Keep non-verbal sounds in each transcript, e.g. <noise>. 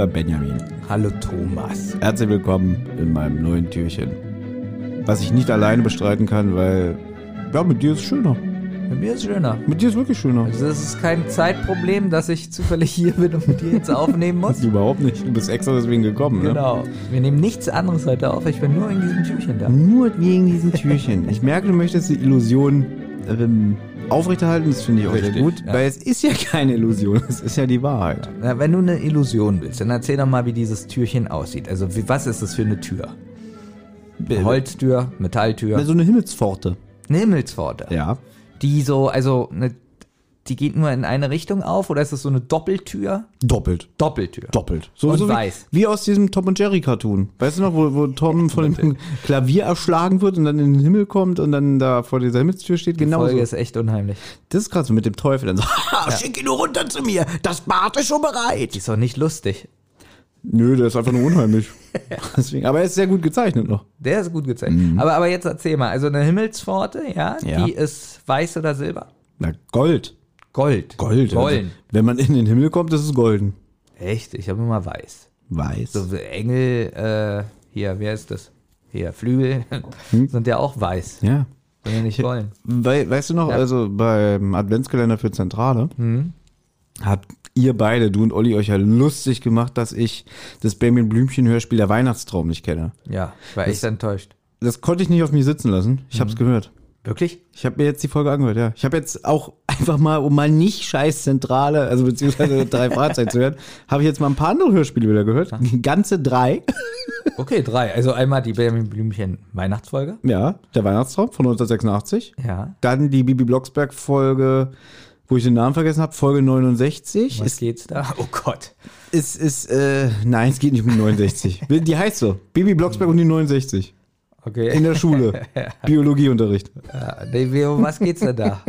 Hallo lieber Benjamin. Hallo Thomas. Herzlich willkommen in meinem neuen Türchen. Was ich nicht alleine bestreiten kann, weil ja, mit dir ist es schöner. Mit mir ist schöner. Mit dir ist wirklich schöner. Also es ist kein Zeitproblem, dass ich zufällig hier bin und mit dir jetzt aufnehmen <laughs> muss. Überhaupt nicht. Du bist extra deswegen gekommen, ne? Genau. Wir nehmen nichts anderes heute auf. Ich bin nur in diesem Türchen da. Nur wegen diesem Türchen. Ich merke, du möchtest die Illusion ähm, aufrechterhalten. Das finde ich auch sehr Richtig, gut. ja. Weil es ist ja keine Illusion. Es ist ja die Wahrheit. Na, wenn du eine Illusion willst, dann erzähl doch mal, wie dieses Türchen aussieht. Also wie, was ist das für eine Tür? Holztür, Metalltür, So eine Himmelspforte. eine Himmelspforte. Ja. Die so, also eine, die geht nur in eine Richtung auf oder ist das so eine Doppeltür? Doppelt. Doppeltür. Doppelt. So, Und so weiß. Wie, wie aus diesem Tom und Jerry Cartoon. Weißt du noch, wo, wo Tom von dem Klavier erschlagen wird und dann in den Himmel kommt und dann da vor dieser Himmelstür steht? Die Genau Folge so. ist echt unheimlich. Das ist gerade so mit dem Teufel. Dann so, <laughs> "Ha, schick ihn nur runter zu mir. Das Bad ist schon bereit. Die ist doch nicht lustig. Nö, der ist einfach nur unheimlich. <laughs> Deswegen, aber er ist sehr gut gezeichnet noch. Der ist gut gezeichnet. Aber, aber jetzt erzähl mal, also eine Himmelspforte, ja, Ja. die ist weiß oder silber? Na, Gold. Gold. Gold. Golden. Also, wenn man in den Himmel kommt, ist es golden. Echt? Ich habe immer weiß. Weiß. So Engel, äh, hier, wer ist das? Hier, Flügel sind ja auch weiß. Ja. Sind ja nicht golden. Wei weißt du noch, Ja. also beim Adventskalender für Zentrale habt ihr beide, du und Olli, euch ja lustig gemacht, dass ich das Benjamin Blümchen Hörspiel Der Weihnachtstraum nicht kenne. Ja, ich war echt enttäuscht. Das konnte ich nicht auf mich sitzen lassen. Ich hab's gehört. Wirklich? Ich habe mir jetzt die Folge angehört, ja. Ich habe jetzt auch einfach mal, um mal nicht scheiß Zentrale, also beziehungsweise <laughs> drei Fahrzeit zu hören, habe ich jetzt mal ein paar andere Hörspiele wieder gehört. Ganze drei. Okay, drei. Also einmal die Benjamin Blümchen Weihnachtsfolge. Ja, der Weihnachtstraum von 1986. Ja. Dann die Bibi Blocksberg Folge, wo ich den Namen vergessen habe, Folge 69. Was Ist, geht's da? Oh Gott. ist, ist, äh, nein, es geht nicht um die 69. <laughs> Die heißt so. Bibi Blocksberg und die 69. Okay. In der Schule. <laughs> Biologieunterricht. ja, um was geht's denn da?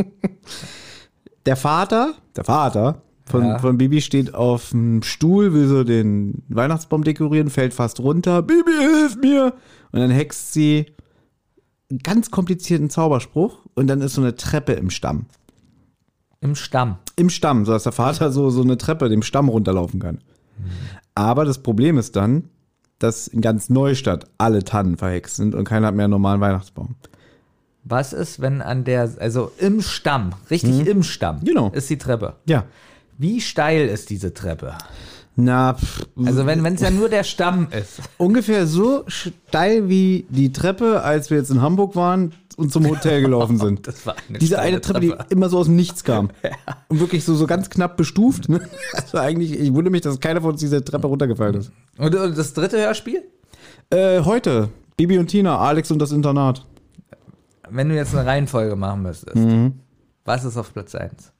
Der Vater, der Vater von, Ja. von Bibi steht auf dem Stuhl, will so den Weihnachtsbaum dekorieren, fällt fast runter. Bibi, hilf mir! Und dann hext sie einen ganz komplizierten Zauberspruch und dann ist so eine Treppe im Stamm. Im Stamm. Im Stamm, so dass der Vater so, so eine Treppe dem Stamm runterlaufen kann. Aber das Problem ist dann, dass in ganz Neustadt alle Tannen verhext sind und keiner hat mehr einen normalen Weihnachtsbaum. Was ist, wenn an der, also im Stamm, richtig im Stamm, Genau. ist die Treppe. Ja. Wie steil ist diese Treppe? Na, pff, Also wenn es ja nur der Stamm ist. <laughs> ungefähr so steil wie die Treppe, als wir jetzt in Hamburg waren und zum Hotel gelaufen sind. <laughs> Das war eine Diese eine Treppe, die immer so aus dem Nichts kam. <laughs> Und wirklich so, so ganz knapp bestuft. Ne? Also eigentlich, ich wundere mich, dass keiner von uns diese Treppe runtergefallen ist. Und, und das dritte Hörspiel? Äh, heute, Bibi und Tina, Alex und das Internat. Wenn du jetzt eine Reihenfolge machen müsstest, Mhm. was ist auf Platz 1?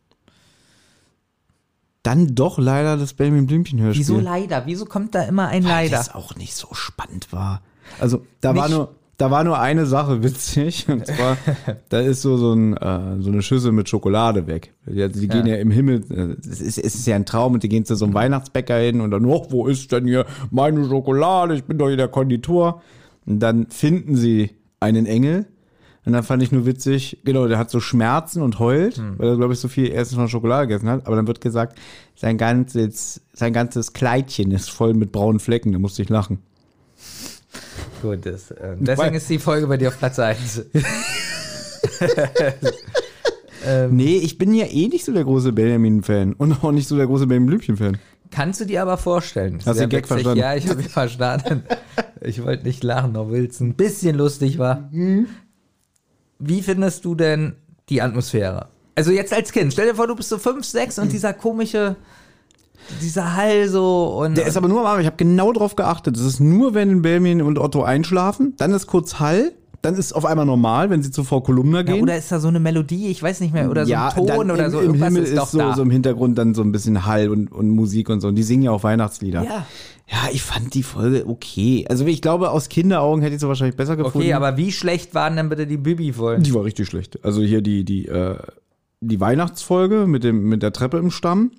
Dann doch leider das Benjamin Blümchen Hörspiel. Wieso leider? Wieso kommt da immer ein Weil Leider? das auch nicht so spannend war. Also da war Nicht- nur da war nur eine Sache witzig <laughs> und zwar <laughs> da ist so so, ein, äh, so eine Schüssel mit Schokolade weg. Die, die gehen ja im Himmel, äh, es ist, es ist ja ein Traum und die gehen zu so einem Weihnachtsbäcker hin und dann, oh, wo ist denn hier meine Schokolade? Ich bin doch hier der Konditor. Und dann finden sie einen Engel. Und dann fand ich nur witzig, genau, der hat so Schmerzen und heult, weil er, glaube ich, so viel erstens von Schokolade gegessen hat. Aber dann wird gesagt, sein ganzes, sein ganzes Kleidchen ist voll mit braunen Flecken. Da musste ich lachen. Gut, das, äh, deswegen ist die Folge bei dir auf Platz 1. <laughs> Nee, ich bin ja eh nicht so der große Benjamin-Fan und auch nicht so der große Benjamin Blümchen-Fan. Kannst du dir aber vorstellen. Hast du den Gag witzig. verstanden? Ja, ich habe ihn verstanden. Ich wollte nicht lachen, obwohl es ein bisschen lustig war. Mhm. Wie findest du denn die Atmosphäre? Also jetzt als Kind, stell dir vor, du bist so 5, 6 und dieser komische, dieser Hall so und Der ist aber nur am Abend. Ich habe genau drauf geachtet. Es ist nur, wenn Benjamin und Otto einschlafen, dann ist kurz Hall, dann ist auf einmal normal, wenn sie zu Frau Kolumna ja, gehen. oder ist da so eine Melodie, ich weiß nicht mehr, oder so ein Ton dann oder im, so, Im Himmel ist ist, so, da. so im Hintergrund dann so ein bisschen Hall und, und Musik und so. Und die singen ja auch Weihnachtslieder. Ja. Ja, ich fand die Folge okay. Also ich glaube, aus Kinderaugen hätte ich sie wahrscheinlich besser gefunden. okay, aber wie schlecht waren denn bitte die Bibi-Folgen? Die war richtig schlecht. Also hier die, die, äh, die Weihnachtsfolge mit, dem, mit der Treppe im Stamm.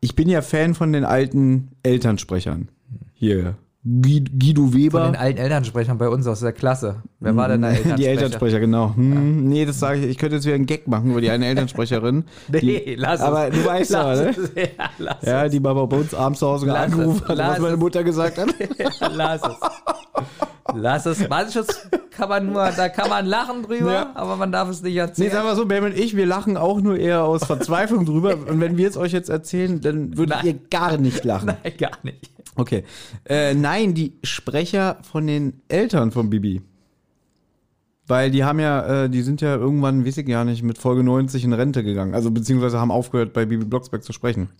Ich bin ja Fan von den alten Elternsprechern. Hier, Guido Von Weber. den alten Elternsprechern bei uns aus der Klasse. Wer war denn der Elternsprecher? Die Elternsprecher, genau. Hm, Nee, das sage ich. Ich könnte jetzt wieder einen Gag machen über die eine Elternsprecherin. <laughs> Nee, die, lass es. Aber du weißt Lass aber, ne? es. <laughs> Ja, lass Ja, die mal bei uns abends zu Hause es. angerufen hat, was meine. Mutter gesagt hat. <laughs> es. Lass es. Lass es. Manches kann man nur, da kann man lachen drüber, Ja. aber man darf es nicht Nee, erzählen. sag mal so, Ben und ich, wir lachen auch nur eher aus Verzweiflung drüber. <laughs> Und wenn wir es euch jetzt erzählen, dann würdet Nein. ihr gar nicht lachen. Nein, gar nicht. Okay. Äh, nein, die Sprecher von den Eltern von Bibi. Weil die haben ja, äh, die sind ja irgendwann, weiß ich gar nicht, mit Folge 90 in Rente gegangen. Also beziehungsweise haben aufgehört, bei Bibi Blocksberg zu sprechen.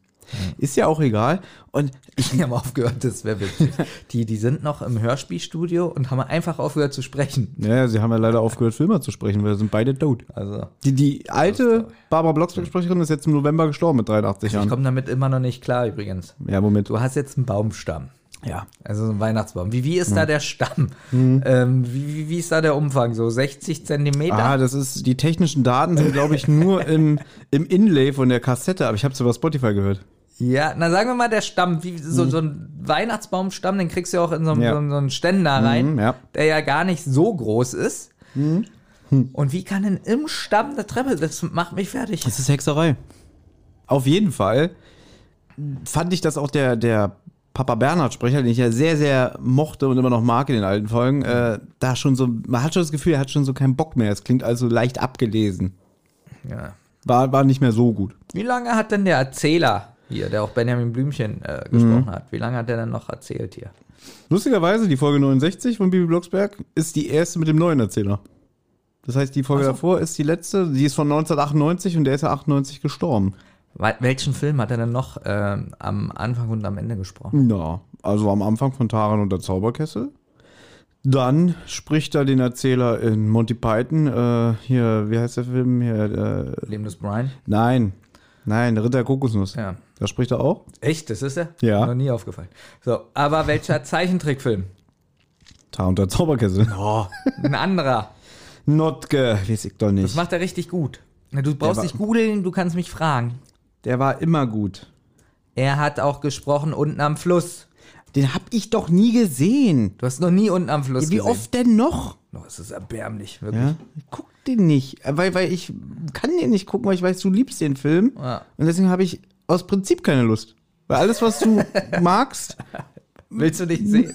Ist ja auch egal. Und ich, Die haben aufgehört, das wäre witzig. Die, die sind noch im Hörspielstudio und haben einfach aufgehört zu sprechen. ja, sie haben ja leider aufgehört, Filme zu sprechen, weil sie sind beide tot. Also, Die, die alte Barbara Blocksberg-Sprecherin ist jetzt im November gestorben mit 83 ich Jahren. komme damit immer noch nicht klar übrigens. Ja, Moment. Du hast jetzt einen Baumstamm. Ja. Also so ein Weihnachtsbaum. Wie, wie ist da der Stamm? Mhm. Ähm, wie, wie, ist da der Umfang? So 60 Zentimeter? Ah, das ist, die technischen Daten sind, glaube ich, nur im, im Inlay von der Kassette, aber ich habe es über Spotify gehört. Ja, na sagen wir mal, der Stamm, wie, so, so ein Weihnachtsbaumstamm, den kriegst du ja auch in so, einen- Ja. so, so einen Ständer rein, Mhm, ja. der ja gar nicht so groß ist. Und wie kann denn im Stamm eine Treppe, das macht mich fertig. Das ist Hexerei. Auf jeden Fall fand ich, dass auch der, der Papa Bernhard-Sprecher, den ich ja sehr, sehr mochte und immer noch mag in den alten Folgen, äh, da schon so, man hat schon das Gefühl, er hat schon so keinen Bock mehr. Es klingt also leicht abgelesen. Ja. War, war nicht mehr so gut. Wie lange hat denn der Erzähler hier, der auch Benjamin Blümchen äh, gesprochen hat, wie lange hat der denn noch erzählt hier? Lustigerweise, die Folge 69 von Bibi Blocksberg ist die erste mit dem neuen Erzähler. Das heißt, die Folge so. davor ist die letzte, die ist von 1998 und der ist ja 98 gestorben. Wel- Welchen Film hat er denn noch ähm, am Anfang und am Ende gesprochen? Ja, also am Anfang von Taran und der Zauberkessel. Dann spricht er den Erzähler in Monty Python. Äh, hier, wie heißt der Film? Hier, äh, Leben des Brian? nein, nein, der Ritter der Kokosnuss. Ja. Da spricht er auch. Echt, das ist er? Ja. Noch nie aufgefallen. So, aber welcher <laughs> Zeichentrickfilm? Taran und der Zauberkessel. Oh, ein anderer. Notke, weiß ich doch Das nicht. macht er richtig gut. Du brauchst nicht googeln, du kannst mich fragen. Der war immer gut. Er hat auch gesprochen unten am Fluss. Den hab ich doch nie gesehen. Du hast noch nie unten am Fluss Wie gesehen. oft denn noch? Oh, es ist erbärmlich, wirklich. Ja, guck den nicht, weil, weil ich kann den nicht gucken, weil ich weiß, du liebst den Film. Ja. Und deswegen habe ich aus Prinzip keine Lust. Weil alles, was du <laughs> magst, Willst du nicht sehen?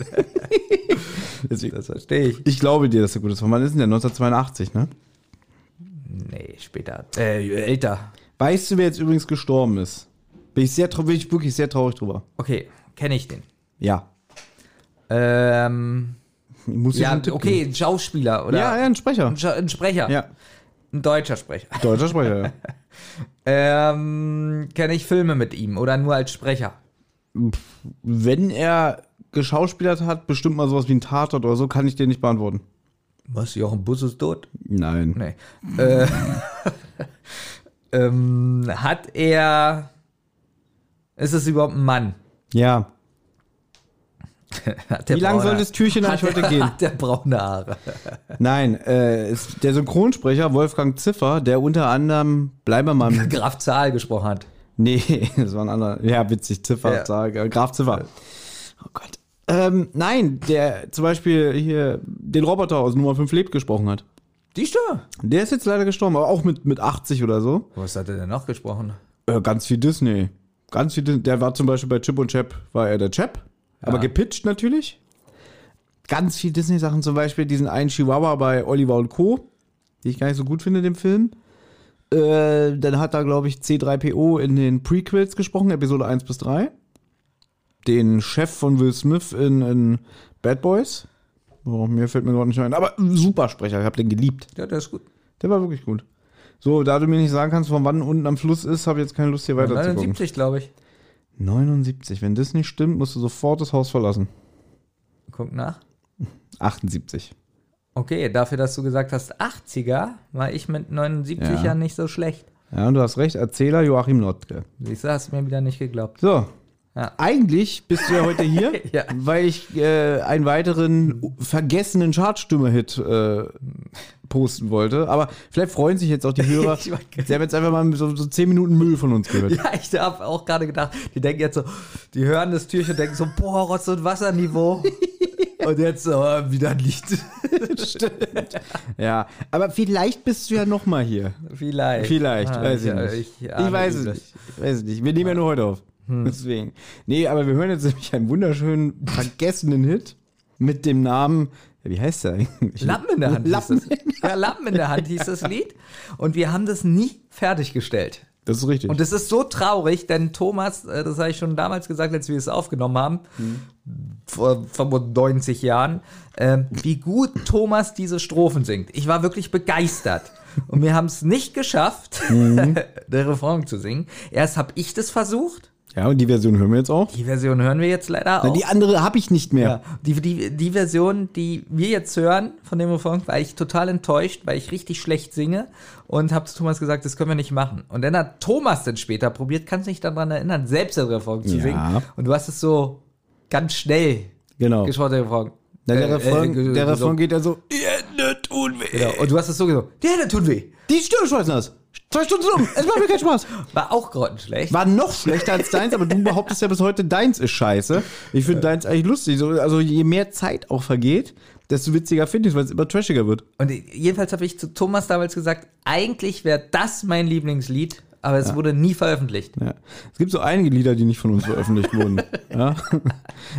<laughs> deswegen, Das verstehe ich. ich glaube dir, dass er gut ist. Wann ist denn der? 1982, ne? Nee, später. Äh, älter. Weißt du, wer jetzt übrigens gestorben ist? Bin ich sehr, bin ich wirklich sehr traurig drüber. Okay, kenne ich den. Ja. Ähm, Ich muss ja, okay, ein Schauspieler oder Ja, ja, ein Sprecher. ein, Scha- ein Sprecher. Ja, Ein deutscher Sprecher. deutscher Sprecher, ja. <laughs> Ähm, kenne ich Filme mit ihm oder nur als Sprecher? Wenn er geschauspielert hat, bestimmt mal sowas wie ein Tatort oder so, kann ich dir nicht beantworten. Was, Jochen Bus ist tot? Nein. Nee. äh, <laughs> ähm, hat er. Ist es überhaupt ein Mann? Ja. <laughs> Wie lang braune- soll das Türchen eigentlich heute gehen? Hat der braune Haare? <laughs> Nein, äh, ist der Synchronsprecher Wolfgang Ziffer, der unter anderem, bleiben wir mal im <laughs> Graf Zahl gesprochen hat. Nee, das war ein anderer. Ja, witzig, Ziffer, Ja. sag, äh, Graf Ziffer. Oh Gott. Ähm, nein, der zum Beispiel hier den Roboter aus Nummer 5 lebt gesprochen hat. Die Stimme. Der ist jetzt leider gestorben, aber auch mit, mit 80 oder so. Was hat er denn noch gesprochen? Äh, ganz viel Disney. Ganz viel Disney. Der war zum Beispiel bei Chip und Chap, war er der Chap. Aber gepitcht natürlich. Ganz viel Disney-Sachen, zum Beispiel diesen einen Chihuahua bei Oliver und Co., die ich gar nicht so gut finde, dem Film. Äh, dann hat er, glaube ich, C3PO in den Prequels gesprochen, Episode 1 bis 3. Den Chef von Will Smith in, in Bad Boys. Oh, mir fällt mir gerade nicht ein. Aber super Sprecher, ich habe den geliebt. Ja, der ist gut. Der war wirklich gut. So, da du mir nicht sagen kannst, von wann unten am Fluss ist, habe ich jetzt keine Lust, hier weiter zu gucken. 79, glaube ich. 79. Wenn das nicht stimmt, musst du sofort das Haus verlassen. Guck nach. 78. Okay, dafür, dass du gesagt hast 80er, war ich mit 79 Ja. ja nicht so schlecht. Ja, und du hast recht, Erzähler Joachim Notke. Siehst du, hast du mir wieder nicht geglaubt. So. Ja. Eigentlich bist du ja heute hier, <laughs> Ja. weil ich äh, einen weiteren vergessenen Chartstürmer-Hit äh, posten wollte. Aber vielleicht freuen sich jetzt auch die <laughs> Hörer. Ich Sie haben jetzt einfach mal so, so 10 Minuten Müll von uns gehört. Ja, ich habe auch gerade gedacht, die denken jetzt so, die hören das Türchen und denken so, boah, Rotz- und Wasserniveau. <laughs> Und jetzt oh, wieder ein Lied. Ja, aber vielleicht bist du ja noch mal hier. Vielleicht. Vielleicht, Ah, weiß ich, nicht. Ich, Ich, weiß es nicht. Ich weiß es nicht. Wir nehmen ja nur heute auf. Deswegen. Nee, aber wir hören jetzt nämlich einen wunderschönen, vergessenen Hit mit dem Namen, wie heißt der eigentlich? Lappen in der Hand Lappen. hieß es. Ja, Lappen in der Hand hieß das Lied. Und wir haben das nie fertiggestellt. Das ist richtig. Und das ist so traurig, denn Thomas, äh, das habe ich schon damals gesagt, als wir es aufgenommen haben, vor 95 Jahren, äh, wie gut Thomas diese Strophen singt. Ich war wirklich begeistert. Und wir haben es nicht geschafft, <laughs> der Refrain zu singen. Erst habe ich das versucht. Ja, und die Version hören wir jetzt auch. Die Version hören wir jetzt leider Na, auch. die andere habe ich nicht mehr. Ja, die, die, die Version, die wir jetzt hören von dem Refrain, war ich total enttäuscht, weil ich richtig schlecht singe und habe zu Thomas gesagt, das können wir nicht machen. Und dann hat Thomas dann später probiert, kannst dich daran erinnern, selbst den Refrain zu Ja. singen. Und du hast es so ganz schnell Genau. gesprochen, der Refrain. Na, der Äh, Refrain, äh, der. Refrain geht ja so, die Hände tun weh. Genau. Und du hast es so gesagt, die Hände tun weh. Die Stirn schmeißen das. Zwei Stunden sind um. Es macht mir keinen Spaß. War auch grottenschlecht. War noch schlechter als deins, aber du behauptest ja bis heute, deins ist scheiße. Ich finde deins eigentlich lustig. So, Also je mehr Zeit auch vergeht, desto witziger finde ich es, weil es immer trashiger wird. Und jedenfalls habe ich zu Thomas damals gesagt, eigentlich wäre das mein Lieblingslied, aber es wurde nie veröffentlicht. Ja. Es gibt so einige Lieder, die nicht von uns veröffentlicht wurden. <laughs> Ja?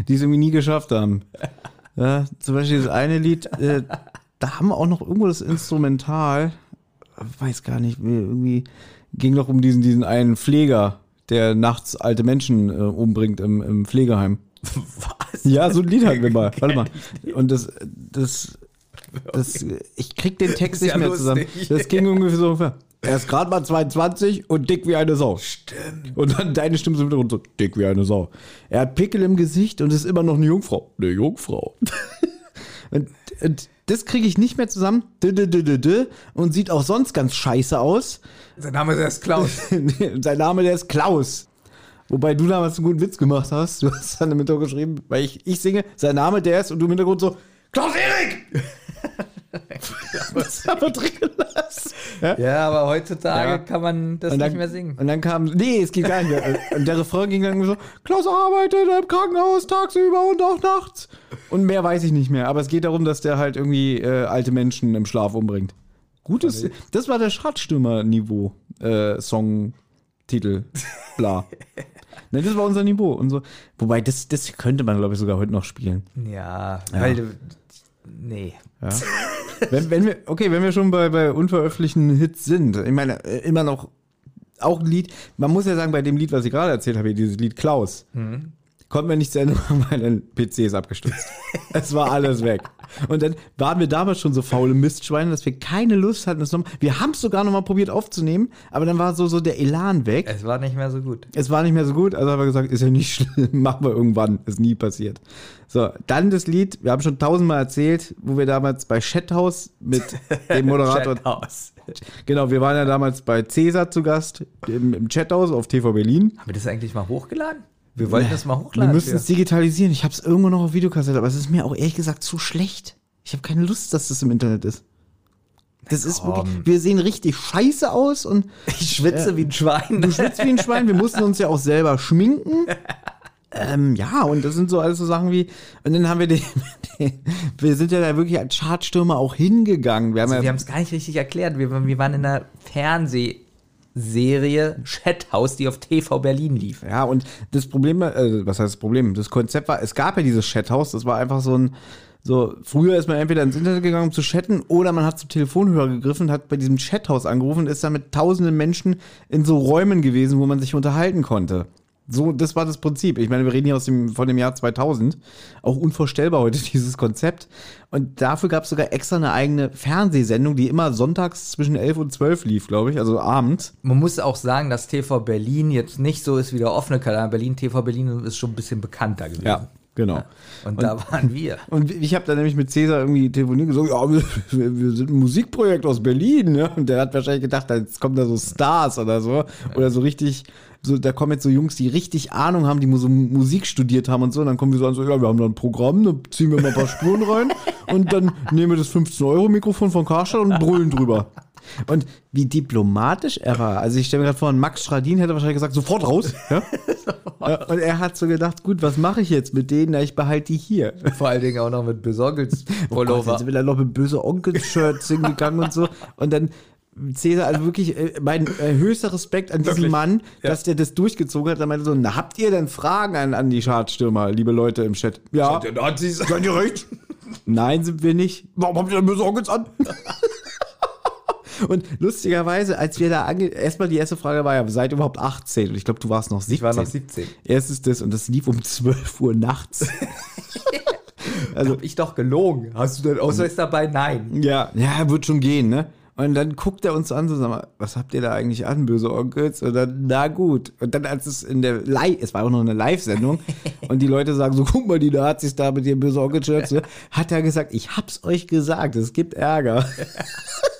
Die es irgendwie nie geschafft haben. Ja, zum Beispiel das eine Lied, äh, da haben wir auch noch irgendwo das Instrumental, weiß gar nicht, wie, irgendwie ging noch um diesen, diesen einen Pfleger, der nachts alte Menschen äh, umbringt im, im Pflegeheim. <laughs> Was? Ja, so ein Lied hatten wir mal. <laughs> Warte mal. Und das, das, das, ich krieg den Text nicht ja mehr zusammen. Das ging ungefähr so ungefähr. Er ist gerade mal 22 und dick wie eine Sau. Stimmt. Und dann deine Stimme so im Hintergrund so, dick wie eine Sau. Er hat Pickel im Gesicht und ist immer noch eine Jungfrau. Eine Jungfrau. <laughs> und, und das kriege ich nicht mehr zusammen. Und sieht auch sonst ganz scheiße aus. Sein Name ist Klaus. <laughs> Sein Name, der ist Klaus. Wobei du damals einen guten Witz gemacht hast. Du hast dann im Hintergrund geschrieben, weil ich, ich singe, sein Name, der ist, und du im Hintergrund so, Klaus Erik! Wir drin gelassen. Ja? Ja, aber heutzutage Ja. kann man das dann, nicht mehr singen. Und dann kam, nee, es geht gar nicht mehr. Und der Refrain ging dann irgendwie so, Klaus arbeitet im Krankenhaus tagsüber und auch nachts. Und mehr weiß ich nicht mehr. Aber es geht darum, dass der halt irgendwie äh, alte Menschen im Schlaf umbringt. Gutes, das war der Schradstürmer-Niveau, äh, Songtitel, bla. <laughs> ne, das war unser Niveau. Und so. Wobei, das, das könnte man, glaube ich, sogar heute noch spielen. Ja, weil du. Nee. Ja. <laughs> wenn, wenn wir, okay, wenn wir schon bei, bei unveröffentlichten Hits sind, ich meine, immer noch auch ein Lied, man muss ja sagen, bei dem Lied, was ich gerade erzählt habe, dieses Lied Klaus, konnten wir nicht zu Ende machen, weil ein PC ist abgestürzt. es war alles weg. Und dann waren wir damals schon so faule Mistschweine, dass wir keine Lust hatten, das nochmal, wir haben es sogar nochmal probiert aufzunehmen, aber dann war so, so der Elan weg. Es war nicht mehr so gut. Es war nicht mehr so gut, also haben wir gesagt, ist ja nicht <laughs> schlimm, machen wir irgendwann, ist nie passiert. So, dann das Lied, wir haben schon tausendmal erzählt, wo wir damals bei Chathouse mit <laughs> dem Moderator, Chathaus. genau, wir waren ja damals bei Cäsar zu Gast im, im Chathouse auf TV Berlin. Haben wir das eigentlich mal hochgeladen? Wir wollten das mal Wir hochladen. müssen es digitalisieren. Ich habe es irgendwo noch auf Videokassette, aber es ist mir auch ehrlich gesagt zu schlecht. Ich habe keine Lust, dass das im Internet ist. Das ist komm. wirklich, wir sehen richtig scheiße aus und <laughs> ich schwitze wie ein Schwein. Du schwitzt wie ein Schwein, wir mussten uns ja auch selber schminken. <laughs> Ähm, ja, und das sind so alles so Sachen wie, und dann haben wir den, <laughs> den wir sind ja da wirklich als Chartstürmer auch hingegangen. Wir haben Also, wir ja, es gar nicht richtig erklärt. Wir, wir waren in einer Fernsehserie Chathaus, die auf TV Berlin lief. ja, und das Problem, äh, was heißt das Problem? Das Konzept war, es gab ja dieses Chathaus, das war einfach so ein, so, früher ist man entweder ins Internet gegangen, um zu chatten, oder man hat zum Telefonhörer gegriffen hat bei diesem Chathaus angerufen und ist dann mit tausenden Menschen in so Räumen gewesen, wo man sich unterhalten konnte. So, das war das Prinzip. Ich meine, wir reden hier aus dem, von dem Jahr 2000. Auch unvorstellbar heute, <laughs> dieses Konzept. Und dafür gab es sogar extra eine eigene Fernsehsendung, die immer sonntags zwischen 11 und 12 lief, glaube ich, also abends. Man muss auch sagen, dass TV Berlin jetzt nicht so ist wie der offene Kanal Berlin. TV Berlin ist schon ein bisschen bekannter gewesen. Genau. Und, da waren wir. <laughs> Und ich habe da nämlich mit Cäsar irgendwie telefoniert und gesagt, ja, wir, wir wir sind ein Musikprojekt aus Berlin. Ne? Und der hat wahrscheinlich gedacht, jetzt kommen da so Stars oder so. Oder so richtig, so, da kommen jetzt so Jungs, die richtig Ahnung haben, die so Musik studiert haben und so. Und dann kommen wir so an, so, ja, wir haben da ein Programm, dann ziehen wir mal ein paar Spuren rein <laughs> und dann nehmen wir das 15-Euro-Mikrofon von Karstadt und brüllen drüber. Und wie diplomatisch er war. Also ich stelle mir gerade vor, Max Schradin hätte wahrscheinlich gesagt, sofort raus. Ja? <laughs> Ja, Und er hat so gedacht, gut, was mache ich jetzt mit denen? Na, ich behalte die hier. Vor allen Dingen auch noch mit <laughs> Oh Gott, jetzt will er noch mit böse Onkels-Shirts hingegangen und so. Und dann Cäsar, also wirklich äh, mein äh, höchster Respekt an diesen Wirklich? Mann, Ja. dass der das durchgezogen hat. Er meinte so, na, habt ihr denn Fragen an, an die Schadstürmer, liebe Leute im Chat? Ja. Der Nazis. Seid ihr recht? <laughs> Nein, sind wir nicht. Warum habt ihr denn böse Onkels an? Und lustigerweise, als wir da ange... Erstmal die erste Frage war ja, seid ihr überhaupt 18? Und ich glaube, du warst noch 17. Ich war noch 17. Erstes das und das lief um 12 Uhr nachts. <laughs> Also hab ich doch gelogen. Hast du den Ausweis dabei? Nein. Ja, ja, wird schon gehen, ne? Und dann guckt er uns an, so sag mal, was habt ihr da eigentlich an, böse Onkels? Und dann, na gut. Und dann, als es in der Live, es war auch noch eine Live-Sendung, <laughs> und die Leute sagen so, guck mal, die Nazis da mit ihren böse Onkel-Shirts, ne? hat er gesagt, ich hab's euch gesagt, es gibt Ärger. <laughs>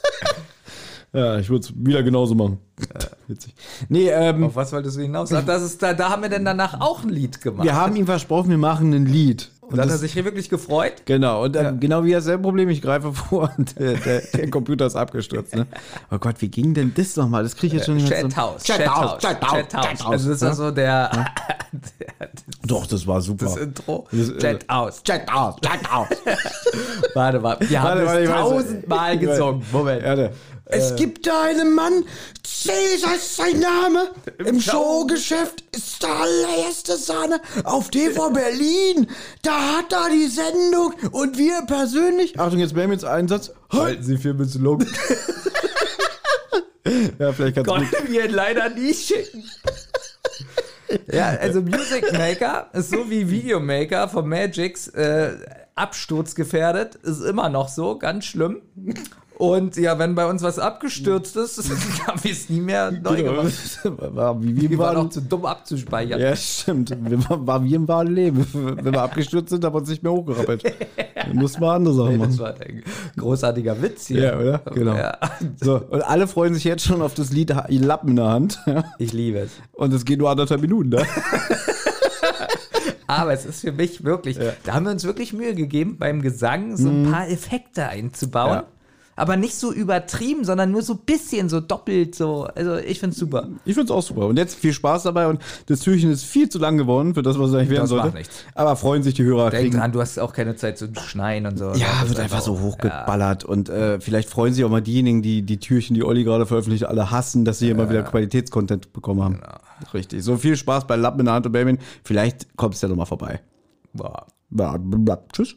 ja, ich würde es wieder genauso machen. <laughs> Witzig. Nee, ähm, Auf was wolltest du hinaus? Ach, das ist da, da haben wir denn danach auch ein Lied gemacht. wir haben ihm versprochen, wir machen ein Lied. Und dann hat er sich hier wirklich gefreut. Genau, und dann, Ja. genau wie dasselbe Problem, ich greife vor <laughs> und der, der, der Computer ist abgestürzt. Ne? <laughs> Oh Gott, wie ging denn das nochmal? Das kriege ich jetzt schon nicht mehr Chat House. Chat House, Chat House, Chat House. Also das ist also der, der <laughs> Doch, das war super. das Intro. Das, äh, Chat House. Chat House, Chat House. Warte mal, wir haben Warte, weiß- tausendmal gesungen. Moment. Warte. Es gibt da einen Mann, Cäsar ist sein Name. Im Showgeschäft ist der allererste Sahne auf TV Berlin. Da hat er die Sendung und wir persönlich. Achtung, jetzt wäre jetzt Einsatz. Halten Sie für misslungen. <laughs> Ja, vielleicht kannst du. Konnten wir ihn leider nie schicken. Ja, also Music Maker ist so wie Videomaker von Magix äh, absturzgefährdet, ist immer noch so, ganz schlimm. Und ja, wenn bei uns was abgestürzt ist, <laughs> haben wir es nie mehr neu gemacht. <laughs> War, wie wir Wir waren waren. auch zu dumm abzuspeichern. Ja, stimmt. Wir war, war wie im wahren Leben. Wenn wir abgestürzt sind, haben wir uns nicht mehr hochgerappelt. <laughs> Dann mussten wir andere Sachen Das machen. war ein großartiger Witz hier. Ja, oder? Genau. Ja. So, und alle freuen sich jetzt schon auf das Lied Lappen in der Hand. Ja. Ich liebe es. Und es geht nur anderthalb Minuten. Ne? Aber es ist für mich wirklich, da haben wir uns wirklich Mühe gegeben, beim Gesang so ein paar Effekte einzubauen. Mhm. Ja. Aber nicht so übertrieben, sondern nur so ein bisschen, so doppelt so. Also ich finde es super. Ich find's auch super. Und jetzt viel Spaß dabei. Und das Türchen ist viel zu lang geworden für das, was es eigentlich werden Das sollte. macht nichts. Aber freuen sich die Hörer. Denk dran, du hast auch keine Zeit zu schneien und so. Ja, Das wird einfach so auch- hochgeballert. Und äh, vielleicht freuen sich auch mal diejenigen, die die Türchen, die Olli gerade veröffentlicht, alle hassen, dass sie immer wieder Qualitätscontent bekommen haben. Richtig. So viel Spaß bei Lappen in der Hand und Baby. Vielleicht kommst du ja noch mal vorbei. Boah. Ja, bla, tschüss.